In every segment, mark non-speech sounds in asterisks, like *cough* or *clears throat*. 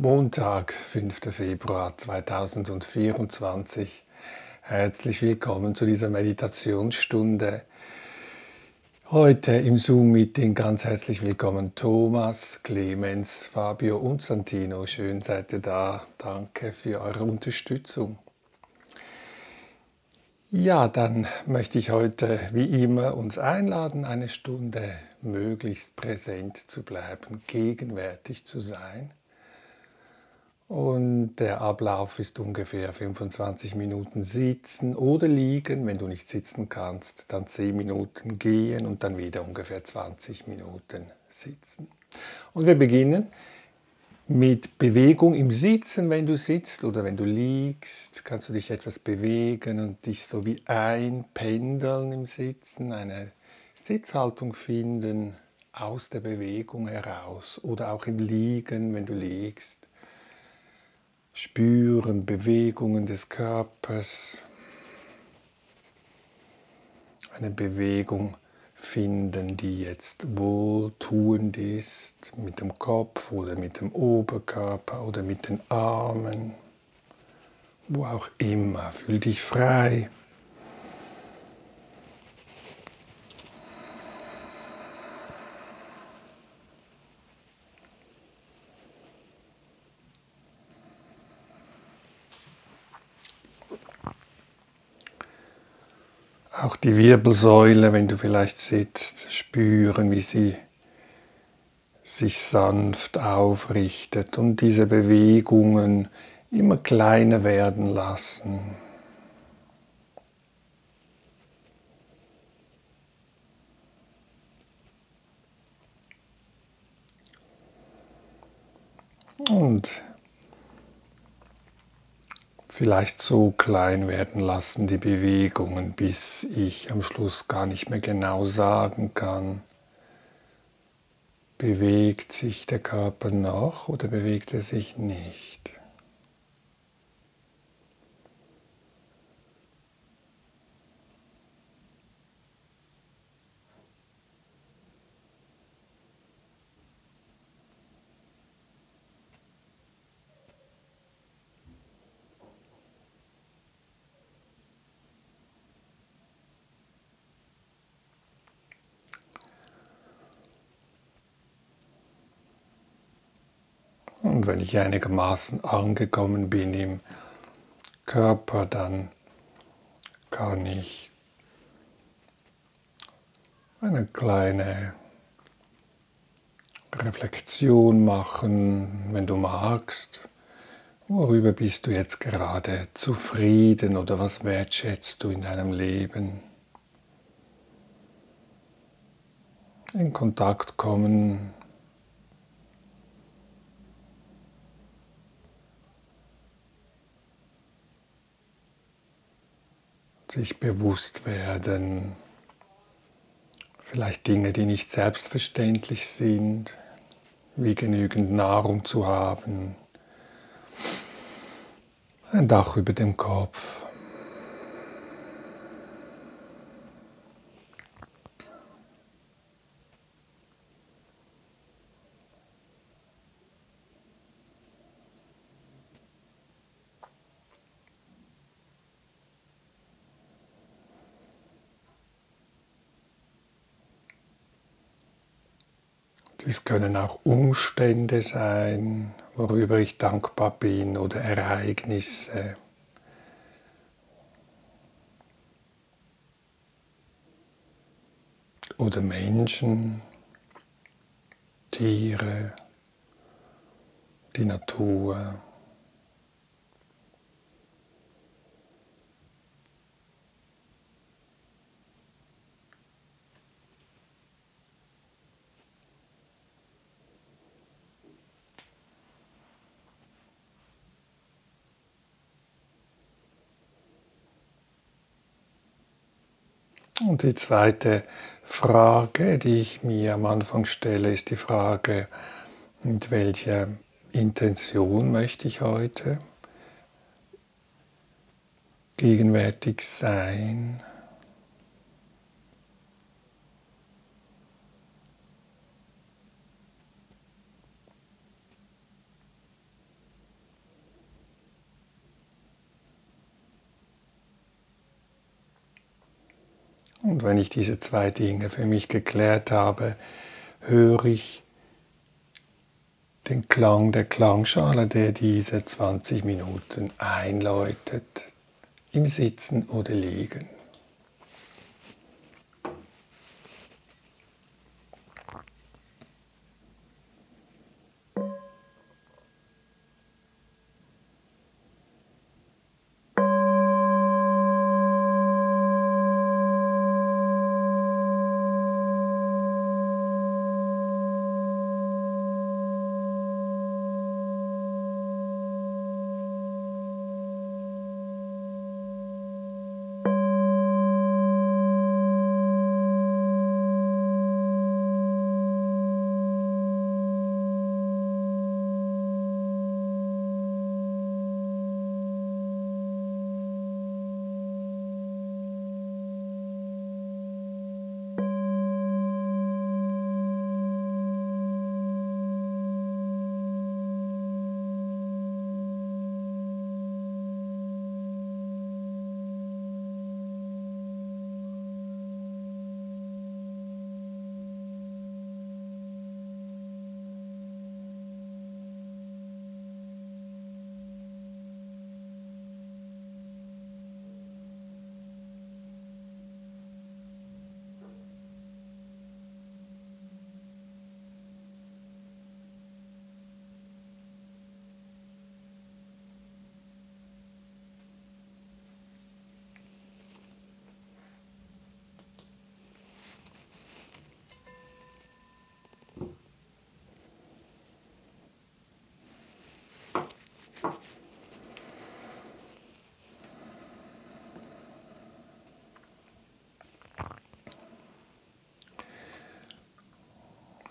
Montag, 5. Februar 2024. Herzlich willkommen zu dieser Meditationsstunde. Heute im Zoom-Meeting ganz herzlich willkommen Thomas, Clemens, Fabio und Santino. Schön seid ihr da. Danke für eure Unterstützung. Ja, dann möchte ich heute wie immer uns einladen, eine Stunde möglichst präsent zu bleiben, gegenwärtig zu sein und der Ablauf ist ungefähr 25 Minuten sitzen oder liegen. Wenn du nicht sitzen kannst, dann 10 Minuten gehen und dann wieder ungefähr 20 Minuten sitzen. Und wir beginnen mit Bewegung im Sitzen. Wenn du sitzt oder wenn du liegst, kannst du dich etwas bewegen und dich so wie einpendeln im Sitzen, eine Sitzhaltung finden aus der Bewegung heraus oder auch im Liegen, wenn du liegst spüren Bewegungen des Körpers, eine Bewegung finden, die jetzt wohltuend ist, mit dem Kopf oder mit dem Oberkörper oder mit den Armen, wo auch immer. Fühl dich frei. Auch die Wirbelsäule, wenn du vielleicht sitzt, spüren, wie sie sich sanft aufrichtet und diese Bewegungen immer kleiner werden lassen. Und vielleicht so klein werden lassen, die Bewegungen, bis ich am Schluss gar nicht mehr genau sagen kann, bewegt sich der Körper noch oder bewegt er sich nicht. Und wenn ich einigermaßen angekommen bin im Körper, dann kann ich eine kleine Reflexion machen, wenn du magst. Worüber bist du jetzt gerade zufrieden oder was wertschätzt du in deinem Leben? In Kontakt kommen sich bewusst werden, vielleicht Dinge, die nicht selbstverständlich sind, wie genügend Nahrung zu haben, ein Dach über dem Kopf, Dies können auch Umstände sein, worüber ich dankbar bin oder Ereignisse. Oder Menschen, Tiere, die Natur. Und die zweite Frage, die ich mir am Anfang stelle, ist die Frage, mit welcher Intention möchte ich heute gegenwärtig sein? Und wenn ich diese zwei Dinge für mich geklärt habe, höre ich den Klang der Klangschale, der diese 20 Minuten einläutet, im Sitzen oder Liegen.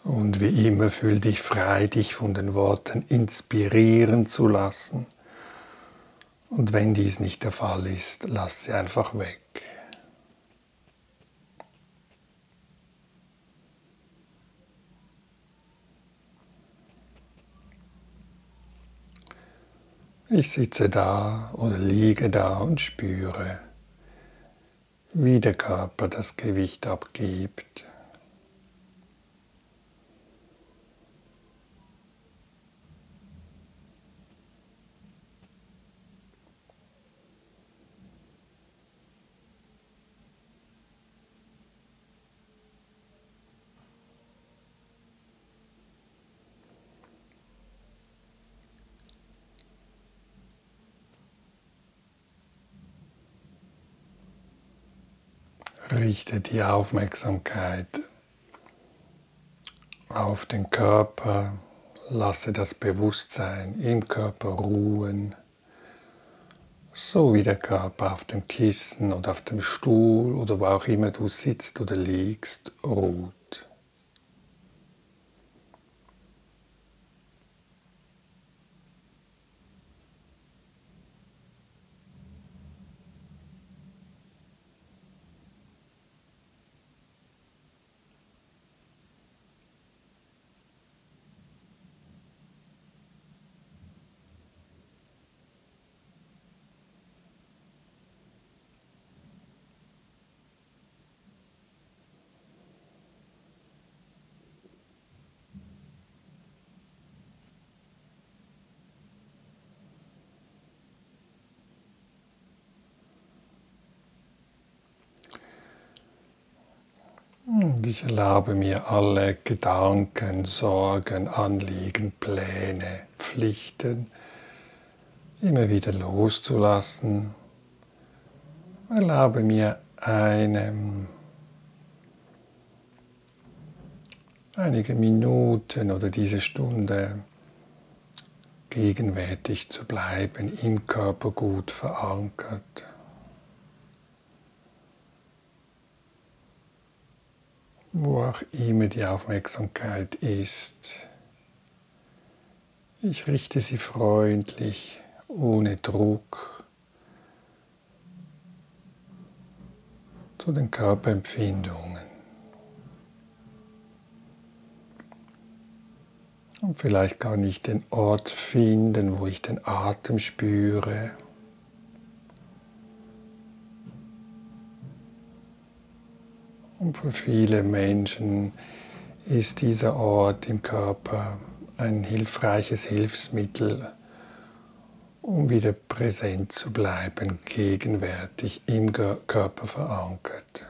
Und wie immer fühl dich frei, dich von den Worten inspirieren zu lassen. Und wenn dies nicht der Fall ist, lass sie einfach weg. Ich sitze da oder liege da und spüre, wie der Körper das Gewicht abgibt. Richte die Aufmerksamkeit auf den Körper, lasse das Bewusstsein im Körper ruhen, so wie der Körper auf dem Kissen oder auf dem Stuhl oder wo auch immer du sitzt oder liegst, ruht. Und ich erlaube mir alle Gedanken, Sorgen, Anliegen, Pläne, Pflichten immer wieder loszulassen. Erlaube mir einem einige Minuten oder diese Stunde gegenwärtig zu bleiben, im Körper gut verankert. Wo auch immer die Aufmerksamkeit ist. Ich richte sie freundlich, ohne Druck, zu den Körperempfindungen. Und vielleicht kann ich den Ort finden, wo ich den Atem spüre. Und für viele Menschen ist dieser Ort im Körper ein hilfreiches Hilfsmittel, um wieder präsent zu bleiben, gegenwärtig im Körper verankert.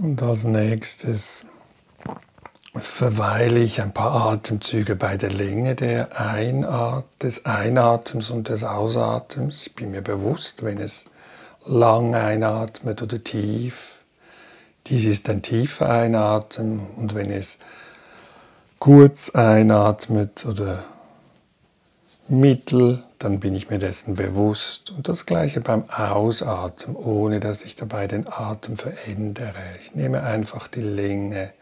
Und als nächstes verweile ich ein paar Atemzüge bei der Länge der Einat des Einatmens und des Ausatems. Ich bin mir bewusst, wenn es lang einatmet oder tief. Dies ist ein tiefer Einatmen und wenn es kurz einatmet oder mittel, dann bin ich mir dessen bewusst. Und das gleiche beim Ausatmen, ohne dass ich dabei den Atem verändere. Ich nehme einfach die Länge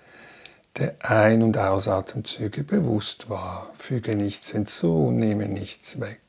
der Ein- und Ausatemzüge bewusst wahr, füge nichts hinzu, nehme nichts weg.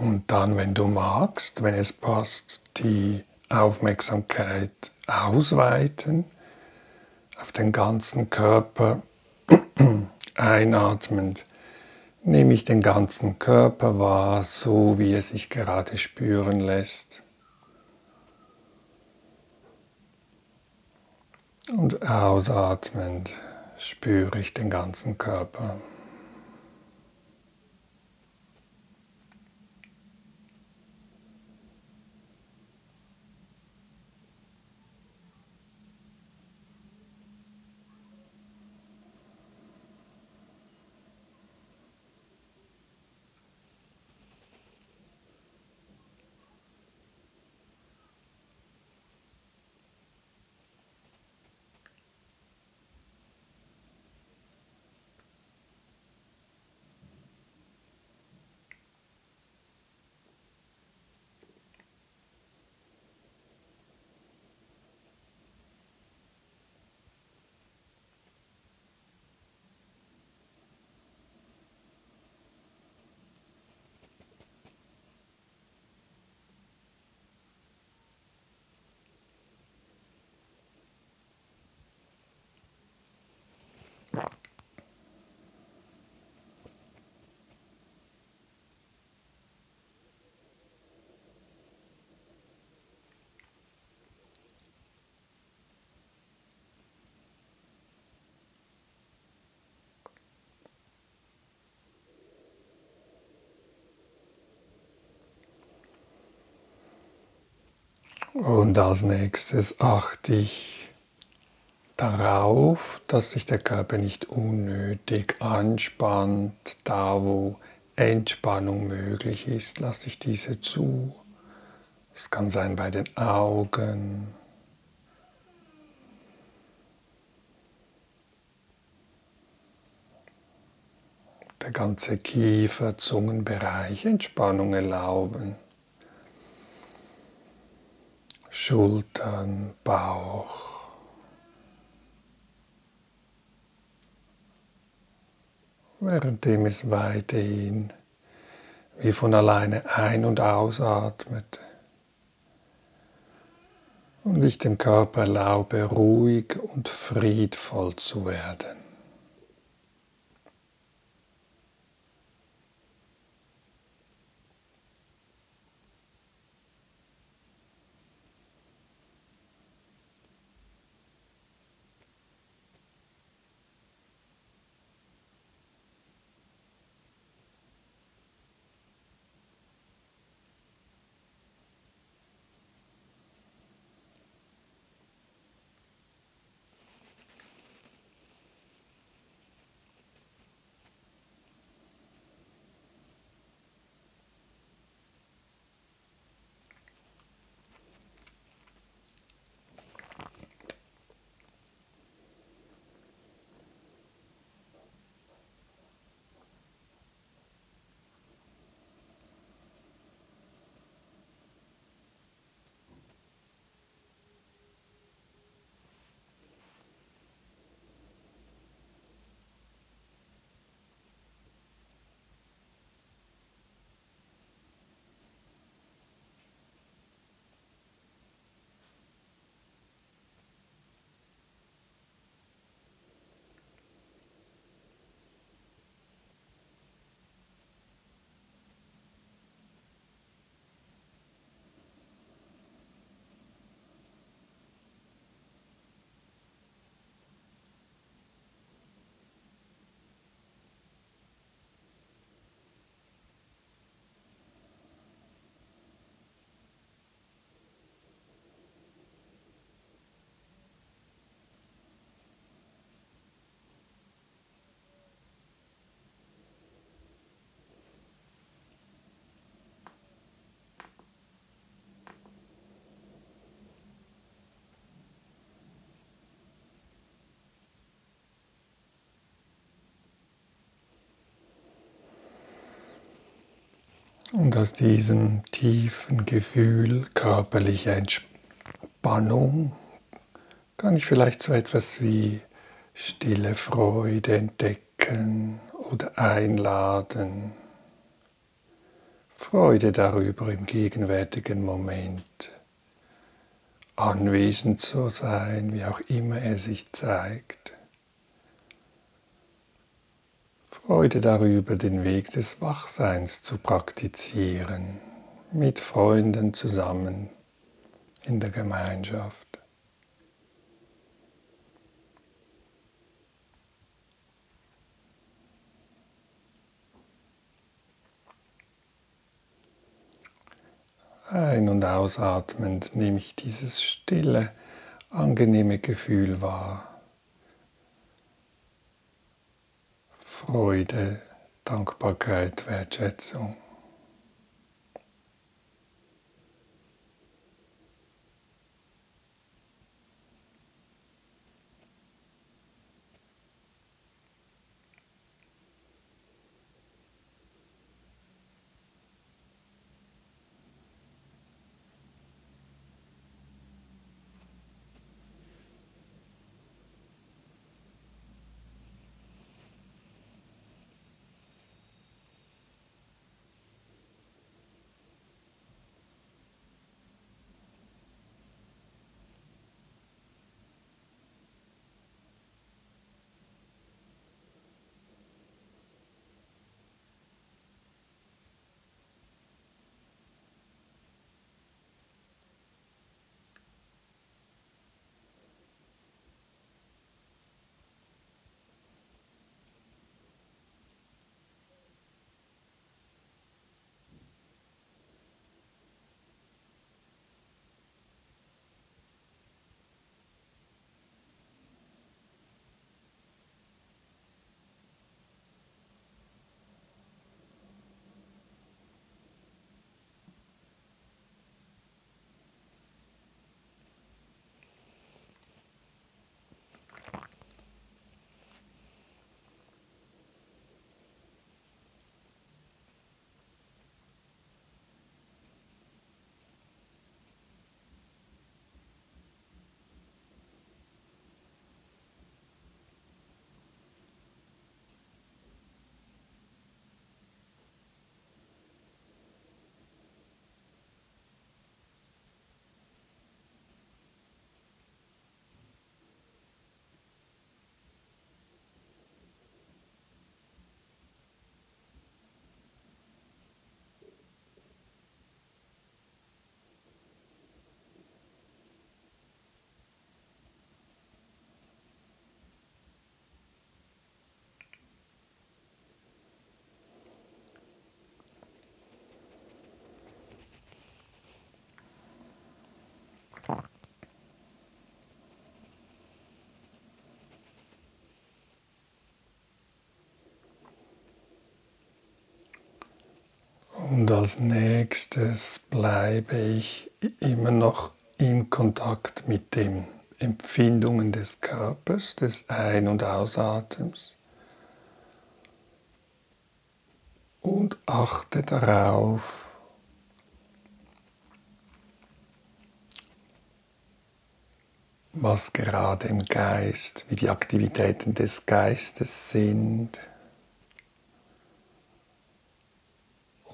Und dann, wenn du magst, wenn es passt, die Aufmerksamkeit ausweiten auf den ganzen Körper, *clears throat* einatmend nehme ich den ganzen Körper wahr, so wie er sich gerade spüren lässt. Und ausatmend spüre ich den ganzen Körper. Und als nächstes achte ich darauf, dass sich der Körper nicht unnötig anspannt. Da, wo Entspannung möglich ist, lasse ich diese zu. Es kann sein bei den Augen. Der ganze Kiefer, Zungenbereich Entspannung erlauben. Schultern, Bauch. Währenddem es weiterhin wie von alleine ein- und ausatmet und ich dem Körper erlaube, ruhig und friedvoll zu werden. Und aus diesem tiefen Gefühl körperlicher Entspannung kann ich vielleicht so etwas wie stille Freude entdecken oder einladen, Freude darüber, im gegenwärtigen Moment anwesend zu sein, wie auch immer er sich zeigt. Freude darüber, den Weg des Wachseins zu praktizieren, mit Freunden zusammen in der Gemeinschaft. Ein- und ausatmend nehme ich dieses stille, angenehme Gefühl wahr. Freude, Dankbarkeit, Wertschätzung. Und als nächstes bleibe ich immer noch in Kontakt mit den Empfindungen des Körpers, des Ein- und Ausatems. Und achte darauf, was gerade im Geist, wie die Aktivitäten des Geistes sind.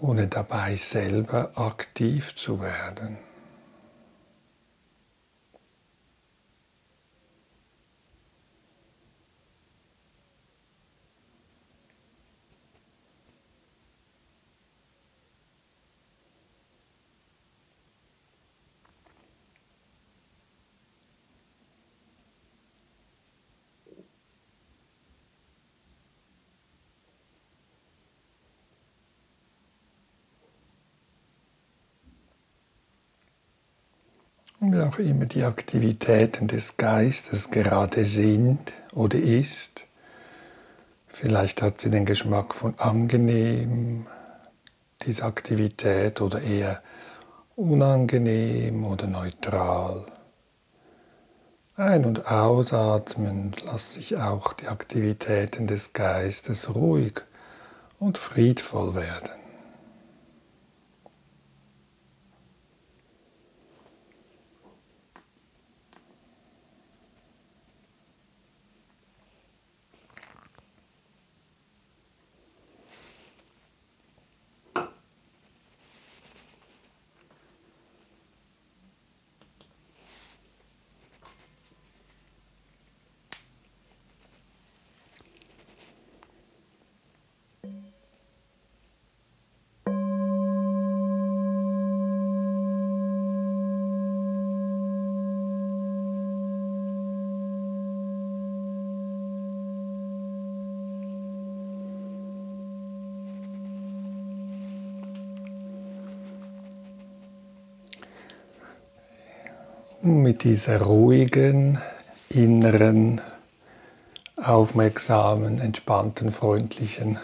Ohne dabei selber aktiv zu werden. Auch immer die Aktivitäten des Geistes gerade sind oder ist. Vielleicht hat sie den Geschmack von angenehm, diese Aktivität, oder eher unangenehm oder neutral. Ein- und ausatmen lasse sich auch die Aktivitäten des Geistes ruhig und friedvoll werden. Mit dieser ruhigen, inneren, aufmerksamen, entspannten, freundlichen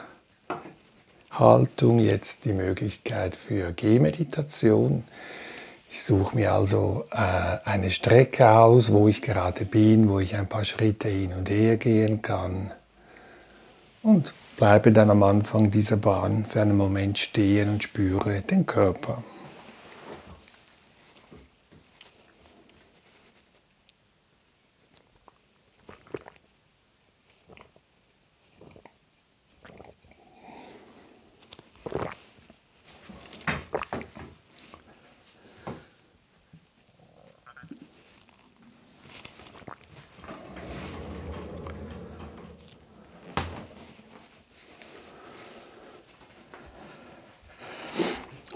Haltung jetzt die Möglichkeit für Gehmeditation. Ich suche mir also äh, eine Strecke aus, wo ich gerade bin, wo ich ein paar Schritte hin und her gehen kann und bleibe dann am Anfang dieser Bahn für einen Moment stehen und spüre den Körper.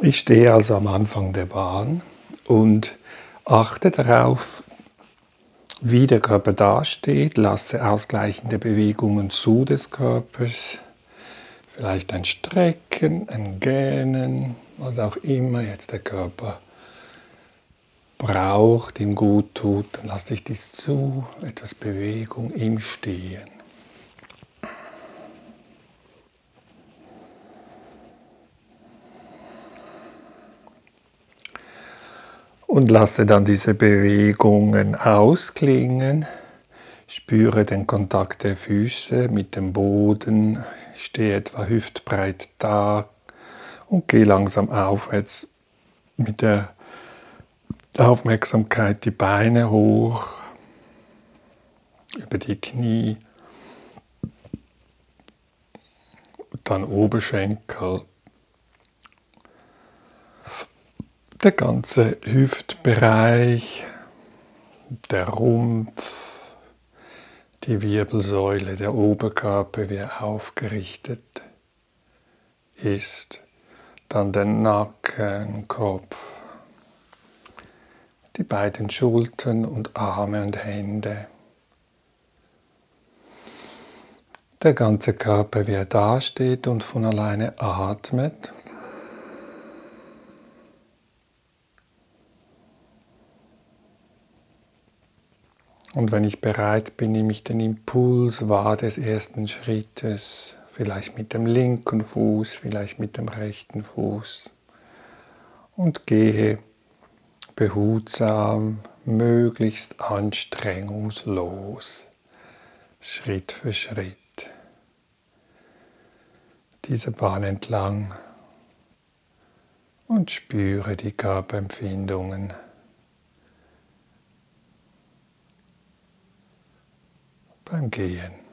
Ich stehe also am Anfang der Bahn und achte darauf, wie der Körper dasteht, lasse ausgleichende Bewegungen zu des Körpers, vielleicht ein Strecken, ein Gähnen, was auch immer jetzt der Körper braucht, ihm gut tut, dann lasse ich dies zu, etwas Bewegung im Stehen. Und lasse dann diese Bewegungen ausklingen. Spüre den Kontakt der Füße mit dem Boden. Ich stehe etwa hüftbreit da und gehe langsam aufwärts mit der Aufmerksamkeit die Beine hoch, über die Knie, dann Oberschenkel, der ganze Hüftbereich, der Rumpf, die Wirbelsäule, der Oberkörper, wie er aufgerichtet ist, dann der Nacken, Kopf, die beiden Schultern und Arme und Hände. Der ganze Körper, wie er dasteht und von alleine atmet. Und wenn ich bereit bin, nehme ich den Impuls wahr des ersten Schrittes, vielleicht mit dem linken Fuß, vielleicht mit dem rechten Fuß und gehe behutsam, möglichst anstrengungslos, Schritt für Schritt diese Bahn entlang und spüre die Körperempfindungen. Beim Gehen.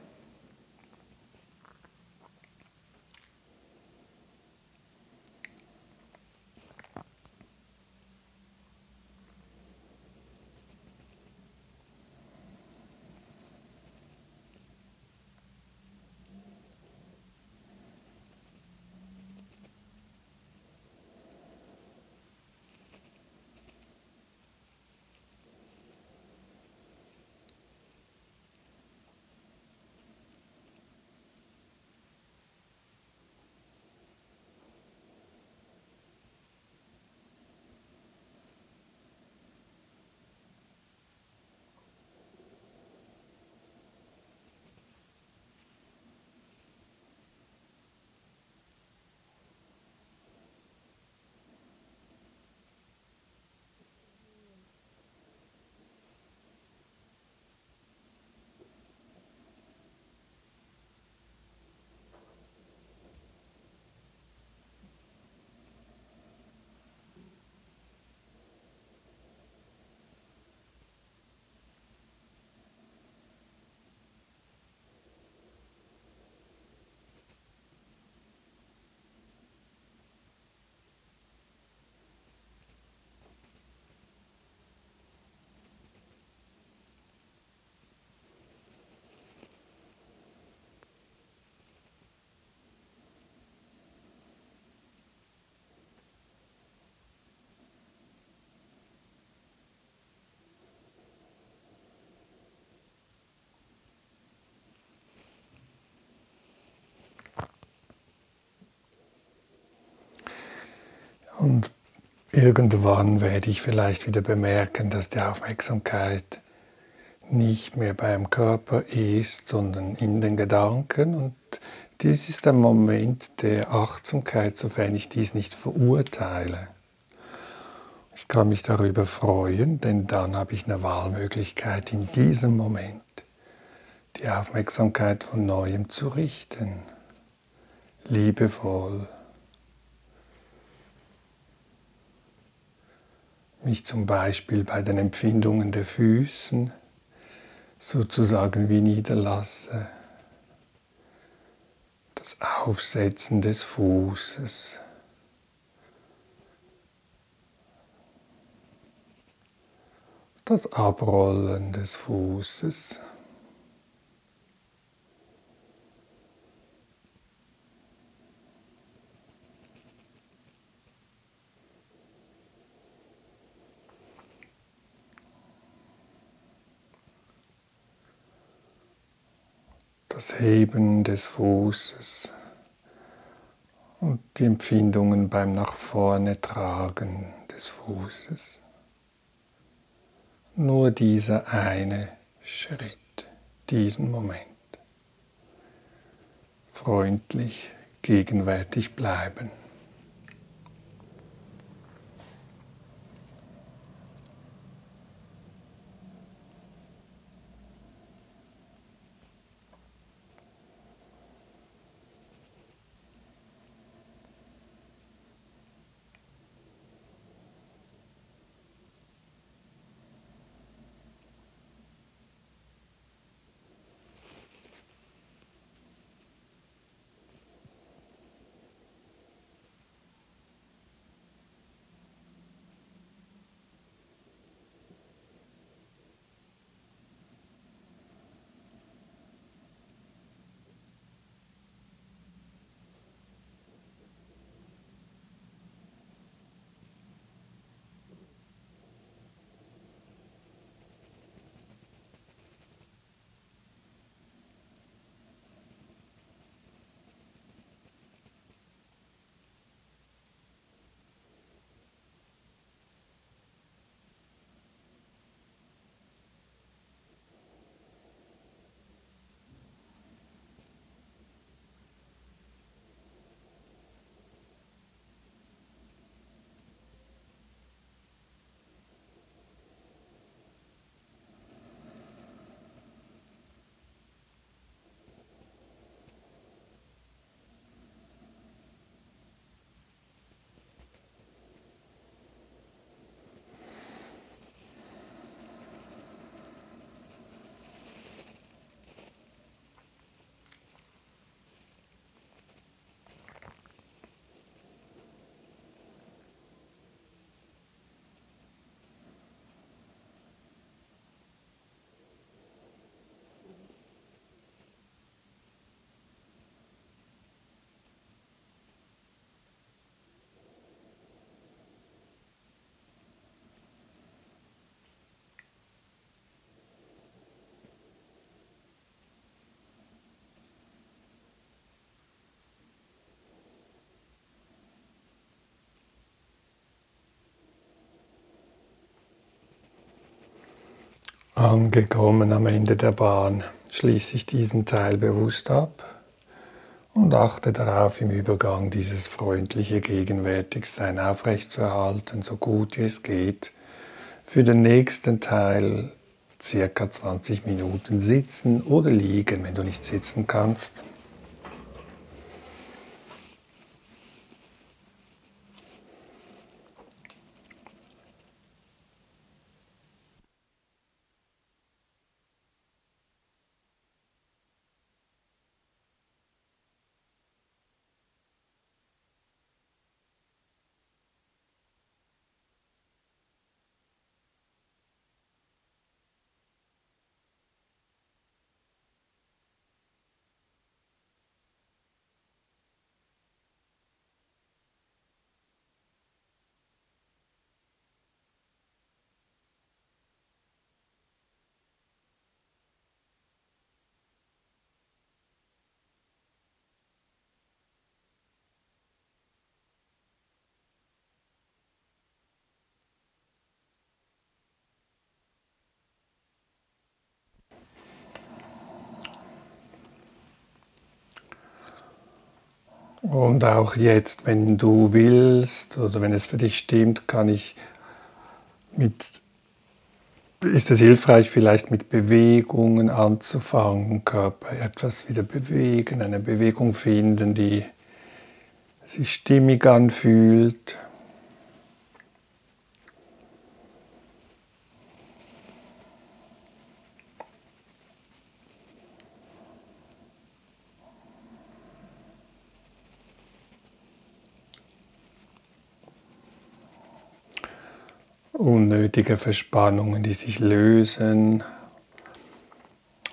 Und Irgendwann werde ich vielleicht wieder bemerken, dass die Aufmerksamkeit nicht mehr beim Körper ist, sondern in den Gedanken. Und dies ist ein Moment der Achtsamkeit, sofern ich dies nicht verurteile. Ich kann mich darüber freuen, denn dann habe ich eine Wahlmöglichkeit in diesem Moment, die Aufmerksamkeit von neuem zu richten, liebevoll mich zum Beispiel bei den Empfindungen der Füßen sozusagen wie niederlasse, das Aufsetzen des Fußes. Das Abrollen des Fußes. Das Heben des Fußes und die Empfindungen beim nach vorne tragen des Fußes. Nur dieser eine Schritt, diesen Moment. Freundlich gegenwärtig bleiben. Angekommen am Ende der Bahn schließe ich diesen Teil bewusst ab und achte darauf, im Übergang dieses freundliche Gegenwärtigsein aufrechtzuerhalten, so gut wie es geht. Für den nächsten Teil circa 20 Minuten sitzen oder liegen, wenn du nicht sitzen kannst. Auch jetzt, wenn du willst oder wenn es für dich stimmt, kann ich mit, ist es hilfreich, vielleicht mit Bewegungen anzufangen, Körper etwas wieder bewegen, eine Bewegung finden, die sich stimmig anfühlt. Unnötige Verspannungen, die sich lösen,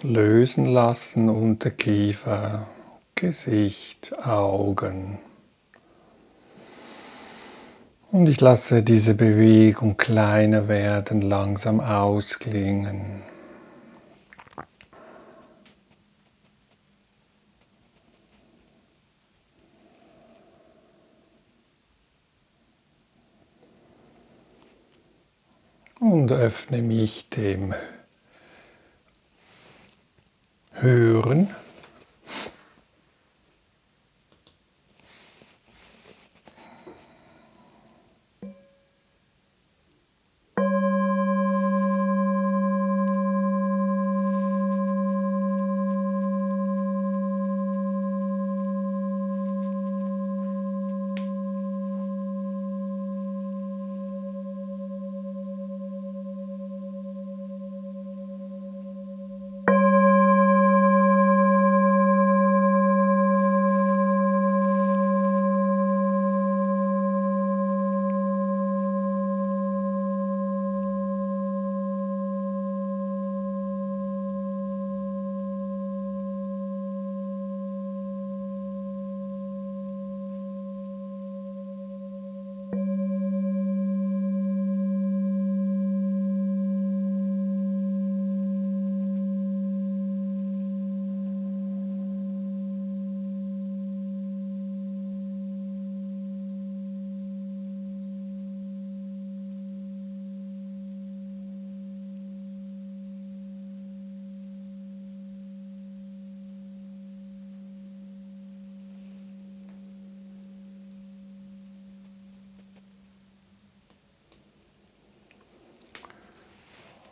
lösen lassen, Unterkiefer, Gesicht, Augen. Und ich lasse diese Bewegung kleiner werden, langsam ausklingen. Öffne mich dem Hören.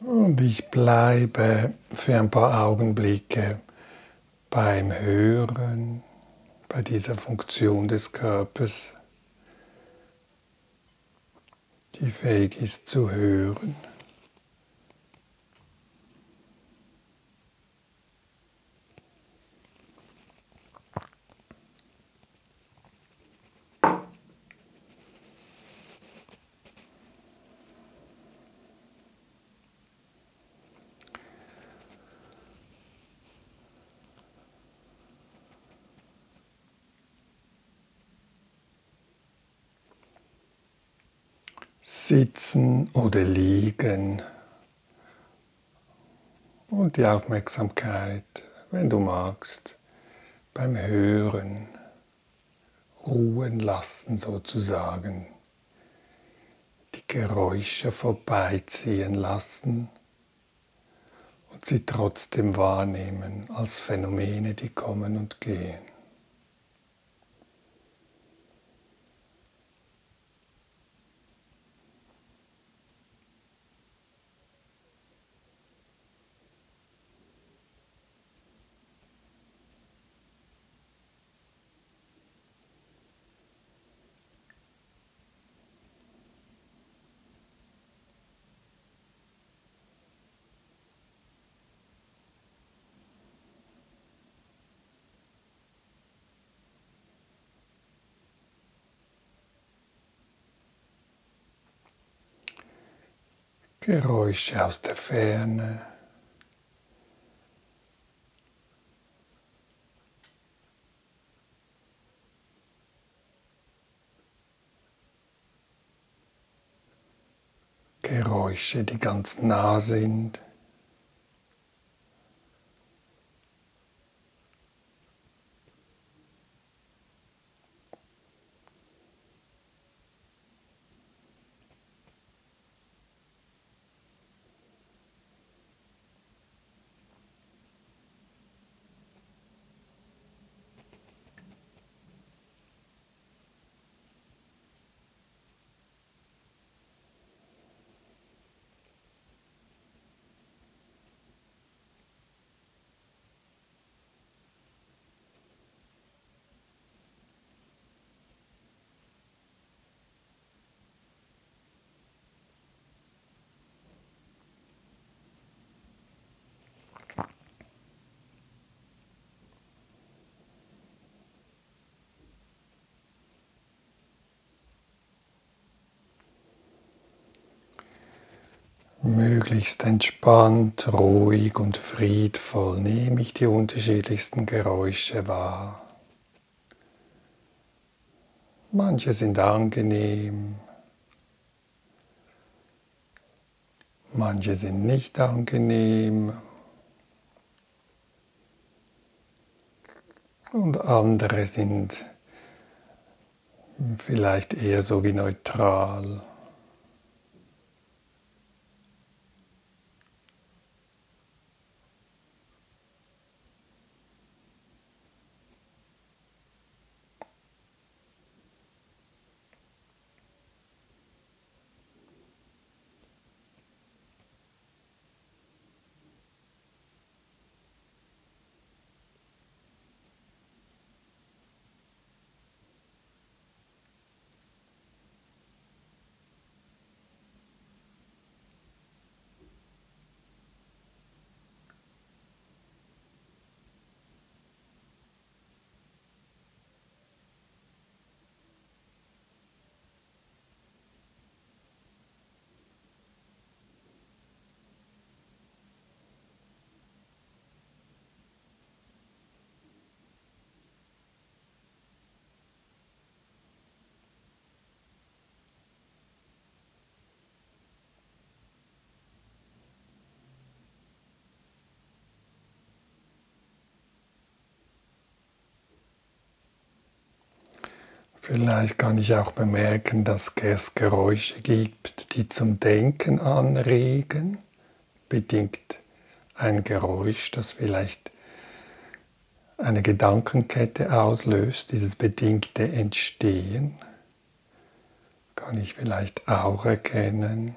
Und ich bleibe für ein paar Augenblicke beim Hören, bei dieser Funktion des Körpers, die fähig ist zu hören. Sitzen oder Liegen und die Aufmerksamkeit, wenn du magst, beim Hören ruhen lassen sozusagen, die Geräusche vorbeiziehen lassen und sie trotzdem wahrnehmen als Phänomene, die kommen und gehen. Geräusche aus der Ferne. Geräusche, die ganz nah sind. Möglichst entspannt, ruhig und friedvoll nehme ich die unterschiedlichsten Geräusche wahr. Manche sind angenehm, manche sind nicht angenehm und andere sind vielleicht eher so wie neutral. Vielleicht kann ich auch bemerken, dass es Geräusche gibt, die zum Denken anregen, bedingt ein Geräusch, das vielleicht eine Gedankenkette auslöst, dieses bedingte Entstehen, kann ich vielleicht auch erkennen.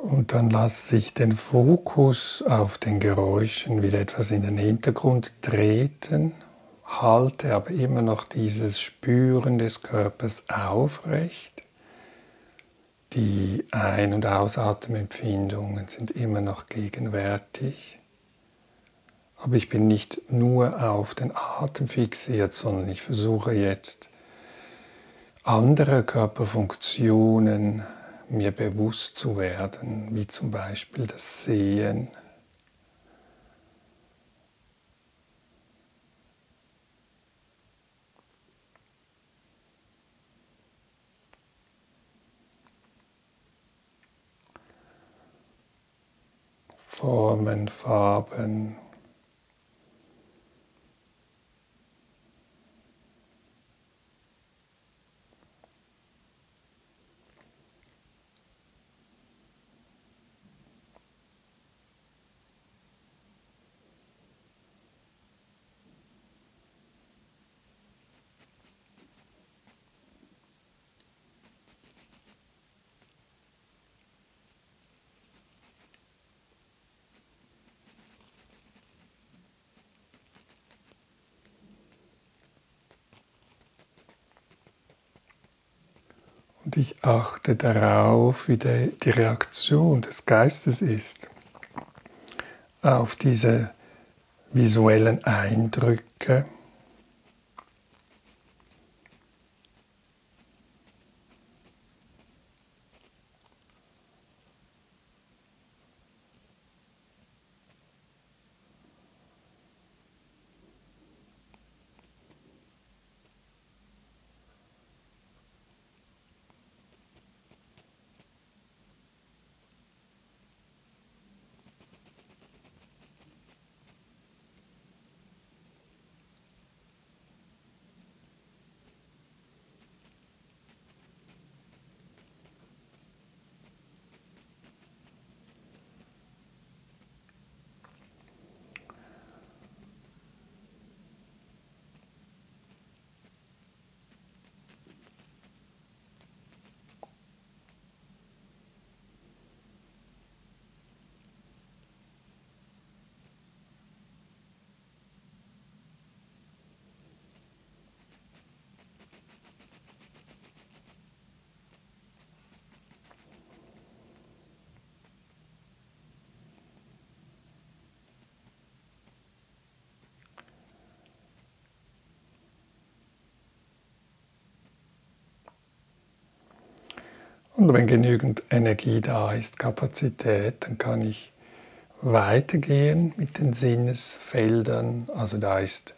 Und dann lasse ich den Fokus auf den Geräuschen wieder etwas in den Hintergrund treten, halte aber immer noch dieses Spüren des Körpers aufrecht. Die Ein- und Ausatmempfindungen sind immer noch gegenwärtig. Aber ich bin nicht nur auf den Atem fixiert, sondern ich versuche jetzt andere Körperfunktionen mir bewusst zu werden, wie zum Beispiel das Sehen. Formen, Farben. Und ich achte darauf, wie die Reaktion des Geistes ist auf diese visuellen Eindrücke. Wenn genügend Energie da ist, Kapazität, dann kann ich weitergehen mit den Sinnesfeldern. Also da ist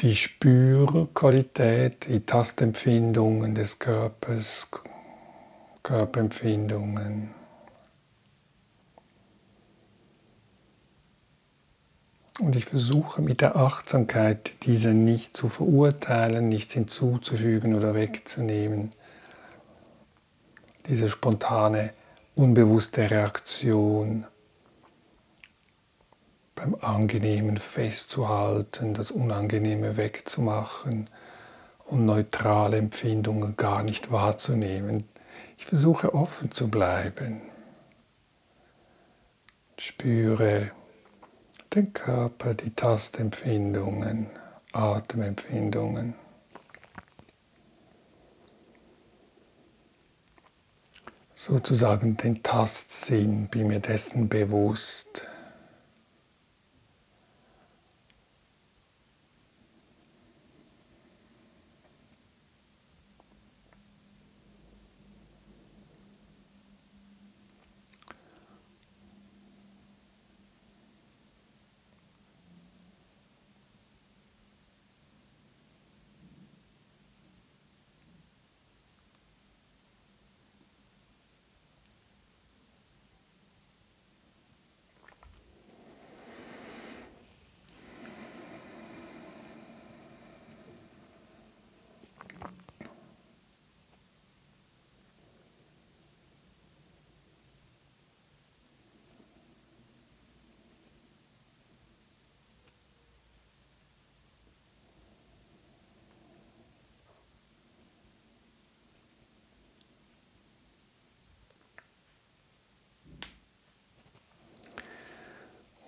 die Spürqualität, die Tastempfindungen des Körpers, Körperempfindungen, Und ich versuche mit der Achtsamkeit diese nicht zu verurteilen, nichts hinzuzufügen oder wegzunehmen. Diese spontane, unbewusste Reaktion beim Angenehmen festzuhalten, das Unangenehme wegzumachen und neutrale Empfindungen gar nicht wahrzunehmen. Ich versuche offen zu bleiben. Spüre den Körper, die Tastempfindungen, Atemempfindungen. Sozusagen den Tastsinn, bin mir dessen bewusst.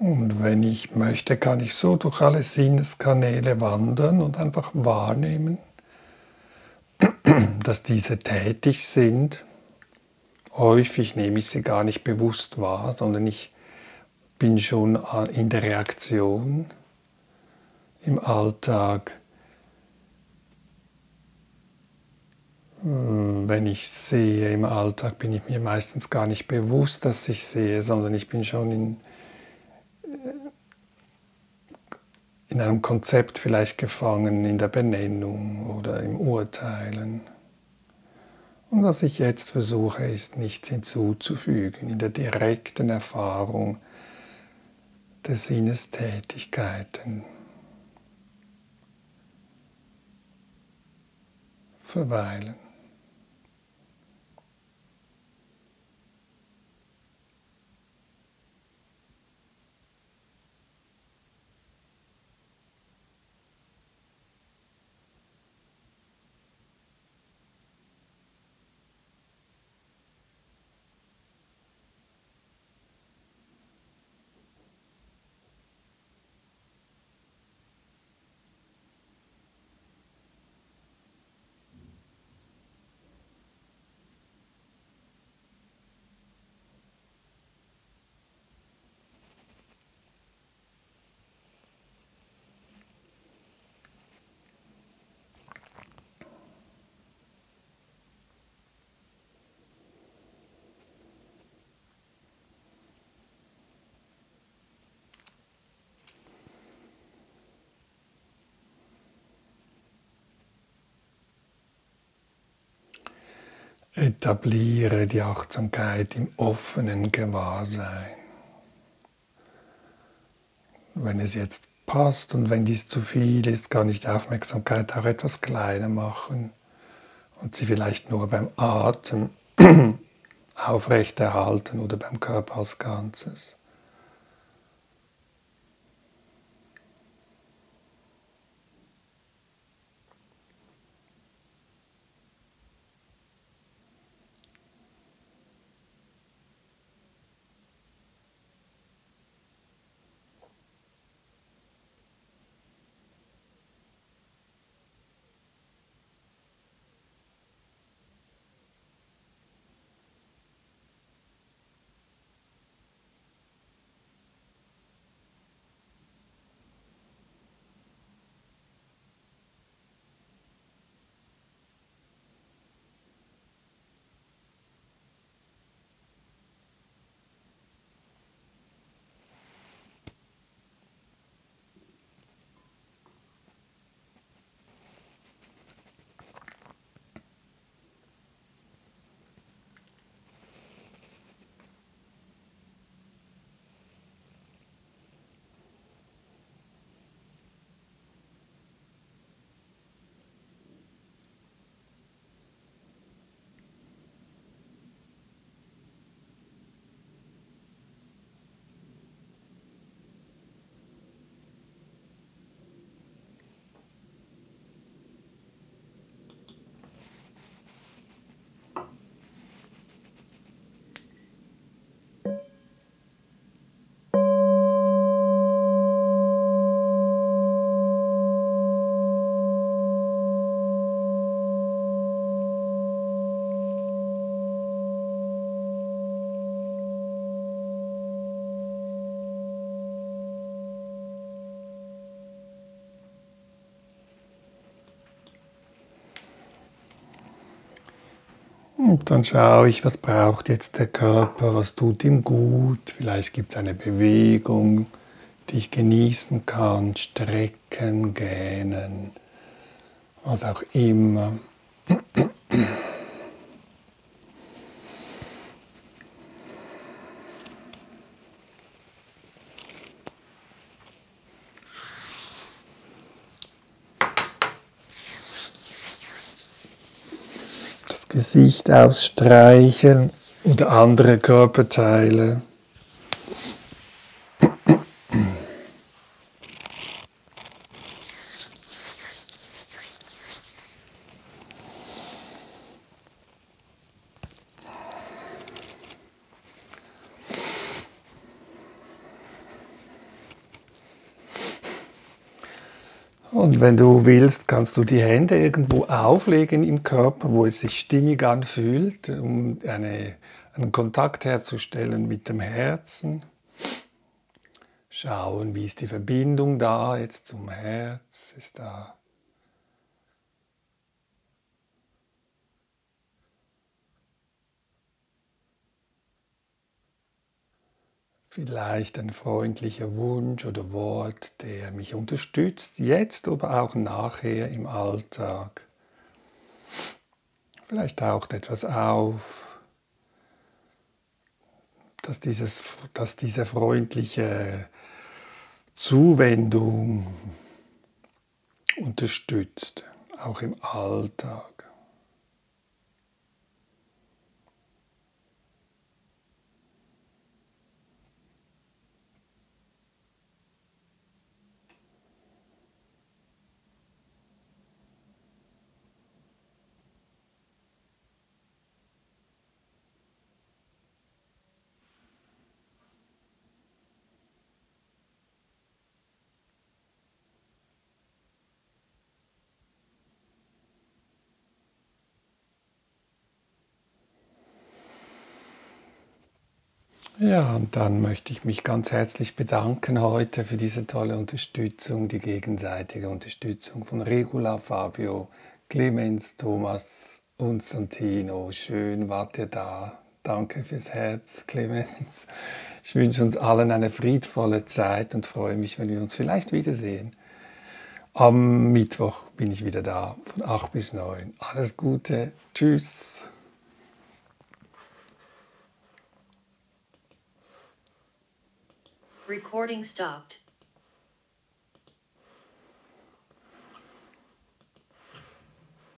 Und wenn ich möchte, kann ich so durch alle Sinneskanäle wandern und einfach wahrnehmen, *clears throat* dass diese tätig sind. Häufig nehme ich sie gar nicht bewusst wahr, sondern ich bin schon in der Reaktion im Alltag. Wenn ich sehe im Alltag, bin ich mir meistens gar nicht bewusst, dass ich sehe, sondern ich bin schon in in einem Konzept vielleicht gefangen, in der Benennung oder im Urteilen. Und was ich jetzt versuche, ist nichts hinzuzufügen in der direkten Erfahrung der Sinnestätigkeiten. Verweilen. Etabliere die Achtsamkeit im offenen Gewahrsein. Wenn es jetzt passt und wenn dies zu viel ist, kann ich die Aufmerksamkeit auch etwas kleiner machen und sie vielleicht nur beim Atem *clears throat* aufrechterhalten oder beim Körper als Ganzes. Und dann schaue ich, was braucht jetzt der Körper, was tut ihm gut. Vielleicht gibt es eine Bewegung, die ich genießen kann, strecken, gähnen, was auch immer. Gesicht ausstreichen oder andere Körperteile. Und wenn du willst, kannst du die Hände irgendwo auflegen im Körper, wo es sich stimmig anfühlt, um eine, einen Kontakt herzustellen mit dem Herzen. Schauen, wie ist die Verbindung da jetzt zum Herz? Ist da Vielleicht ein freundlicher Wunsch oder Wort, der mich unterstützt, jetzt oder auch nachher im Alltag. Vielleicht taucht etwas auf, dass, dieses, dass diese freundliche Zuwendung unterstützt, auch im Alltag. Ja, und dann möchte ich mich ganz herzlich bedanken heute für diese tolle Unterstützung, die gegenseitige Unterstützung von Regula, Fabio, Clemens, Thomas und Santino. Schön wart ihr da. Danke fürs Herz, Clemens. Ich wünsche uns allen eine friedvolle Zeit und freue mich, wenn wir uns vielleicht wiedersehen. Am Mittwoch bin ich wieder da, von 8 bis 9. Alles Gute. Tschüss. Recording stopped.